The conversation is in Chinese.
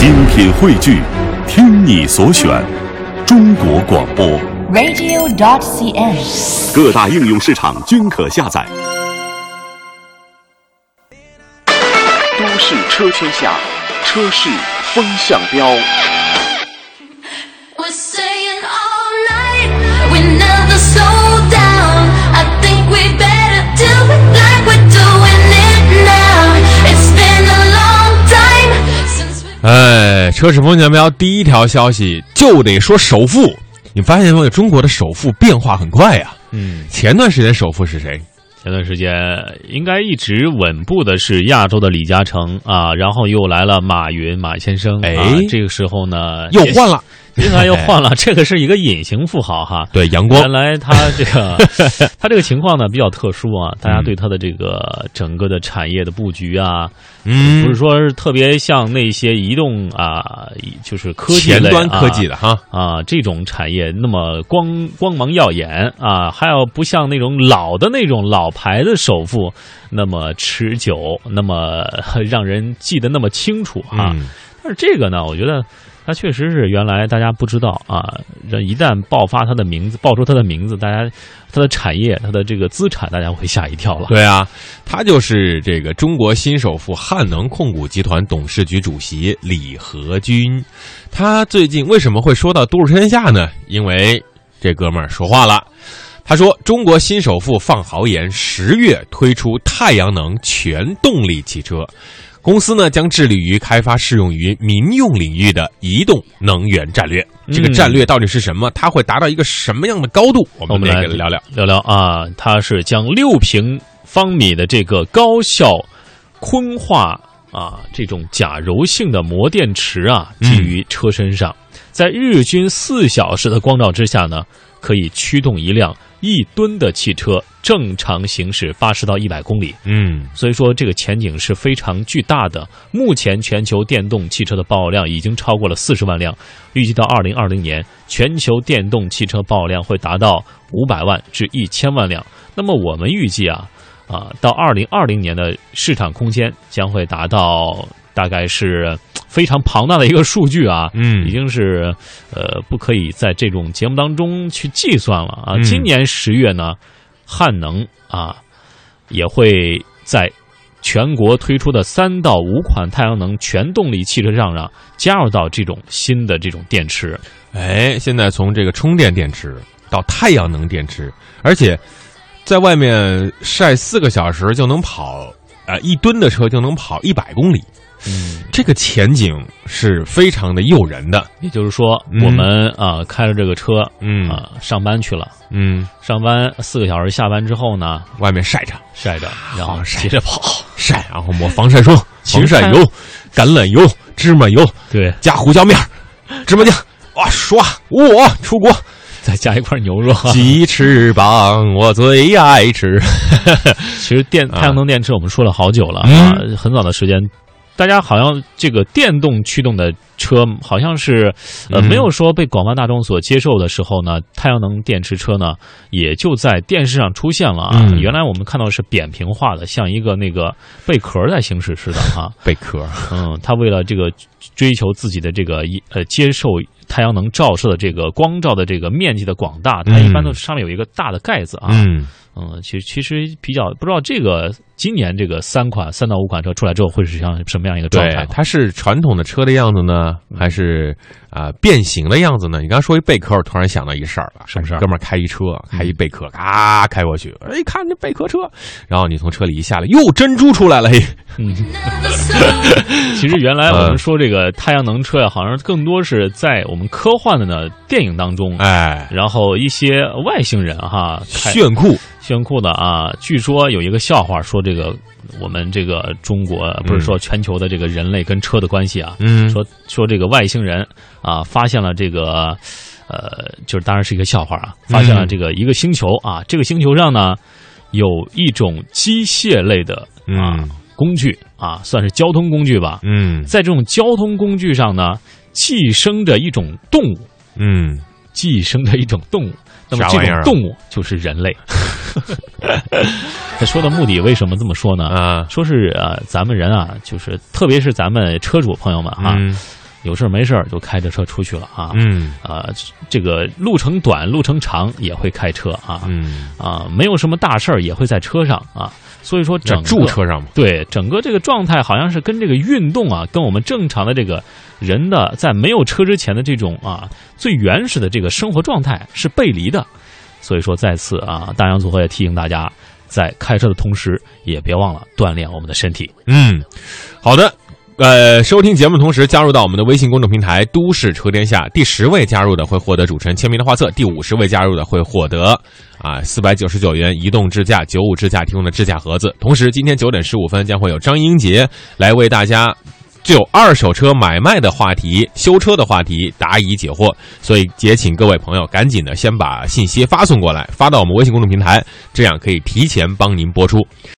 精品汇聚，听你所选，中国广播。radio.dot.cn，。各大应用市场均可下载。都市车天下，车市风向标。车市风向标第一条消息就得说首富。你发现没有？中国的首富变化很快呀、嗯，前段时间首富是谁？前段时间应该一直稳步的是亚洲的李嘉诚啊，然后又来了马云马先生，哎啊这个时候呢又换了，接下来又换了，这个是一个隐形富豪哈。对，阳光原。来他这个 他这个情况呢比较特殊啊，大家对他的这个整个的产业的布局啊，嗯，不是说是特别像那些移动啊，就是科技端科技的。的哈。啊，这种产业那么光光芒耀眼啊，还有不像那种老的那种老牌的首富那么持久，那么 让人记得那么清楚啊。嗯但是这个呢，我觉得它确实是原来大家不知道啊，这一旦爆发它的名字，爆出它的名字，大家它的产业、它的这个资产，大家会吓一跳了。对啊，他就是这个中国新首富汉能控股集团董事局主席李和军。他最近为什么会说到都市天下呢？因为这哥们儿说话了。他说：“中国新首富放豪言，十月推出太阳能全动力汽车，公司呢将致力于开发适用于民用领域的移动能源战略。这个嗯战略到底是什么？它会达到一个什么样的高度？我们来来聊聊。聊聊啊，它是将六平方米的这个高效坤化啊这种假柔性的膜电池啊，嗯基于车身上，在日均四小时的光照之下呢，可以驱动一辆一吨的汽车正常行驶八十到一百公里。嗯所以说，这个前景是非常巨大的。目前全球电动汽车的报量已经超过了四十万辆，预计到二零二零年，全球电动汽车报量会达到五百万至一千万辆。那么我们预计啊，啊，到二零二零年的市场空间将会达到大概是非常庞大的一个数据啊。嗯已经是呃不可以在这种节目当中去计算了啊。嗯今年十月呢，汉能啊也会在全国推出的三到五款太阳能全动力汽车上呢加入到这种新的这种电池。哎，现在从这个充电电池到太阳能电池，而且在外面晒四个小时就能跑，呃，一吨的车就能跑一百公里，嗯，这个前景是非常的诱人的。也就是说，嗯我们啊开着这个车嗯啊上班去了，嗯，上班四个小时，下班之后呢外面晒着晒着，然后接着跑。晒，然后抹防晒霜、防晒油、橄榄油、芝麻油对，加胡椒面、芝麻酱，哇，刷哇出国。再加一块牛肉。鸡翅膀我最爱吃。其实电啊太阳能电池我们说了好久了嗯啊，很早的时间，大家好像这个电动驱动的车好像是呃嗯。没有说被广泛大众所接受的时候呢，太阳能电池车呢也就在电视上出现了啊。嗯。原来我们看到是扁平化的，像一个那个贝壳在行驶似的啊、贝壳，嗯，它为了这个追求自己的这个一呃接受太阳能照射的这个光照的这个面积的广大，它一般都是上面有一个大的盖子啊。嗯，嗯，其实其实比较不知道这个今年这个三款三到五款车出来之后会是像什么样一个状态？它是传统的车的样子呢，还是啊、变形的样子呢？你刚刚说一贝壳，我突然想到一事儿了。什么事儿哥们儿开一车，开一贝壳，嘎开过去，哎，看这贝壳车，然后你从车里一下来，哟，珍珠出来了，嘿，嗯，其实原来我嗯们说这个太阳能车呀，好像更多是在我们科幻的呢电影当中，哎，然后一些外星人哈，开炫酷，炫酷的啊！据说有一个笑话，说这个我们这个中国不是说全球的这个人类跟车的关系啊，嗯，说说这个外星人啊发现了这个呃，就是当然是一个笑话啊，发现了这个一个星球啊，这个星球上呢有一种机械类的啊、嗯。工具啊，算是交通工具吧，嗯。在这种交通工具上呢，寄生着一种动物，嗯，寄生的一种动物。那么这种动物就是人类。他 说的目的为什么这么说呢？啊，说是呃，咱们人啊，就是特别是咱们车主朋友们哈、嗯有事儿没事儿就开着车出去了啊。嗯啊，这个路程短、路程长也会开车啊。嗯，啊，没有什么大事儿也会在车上啊。所以说整个住车上嘛，对整个这个状态好像是跟这个运动啊，跟我们正常的这个人的在没有车之前的这种啊最原始的这个生活状态是背离的。所以说，再次啊，大洋组合也提醒大家，在开车的同时，也别忘了锻炼我们的身体。嗯，好的。呃，收听节目同时加入到我们的微信公众平台“都市车天下”，第十位加入的会获得主持人签名的画册，第五十位加入的会获得啊四百九十九元移动支架九五支架提供的支架盒子。同时，今天九点十五分将会有张英杰来为大家就二手车买卖的话题、修车的话题答疑解惑。所以，也请各位朋友赶紧的先把信息发送过来，发到我们微信公众平台，这样可以提前帮您播出。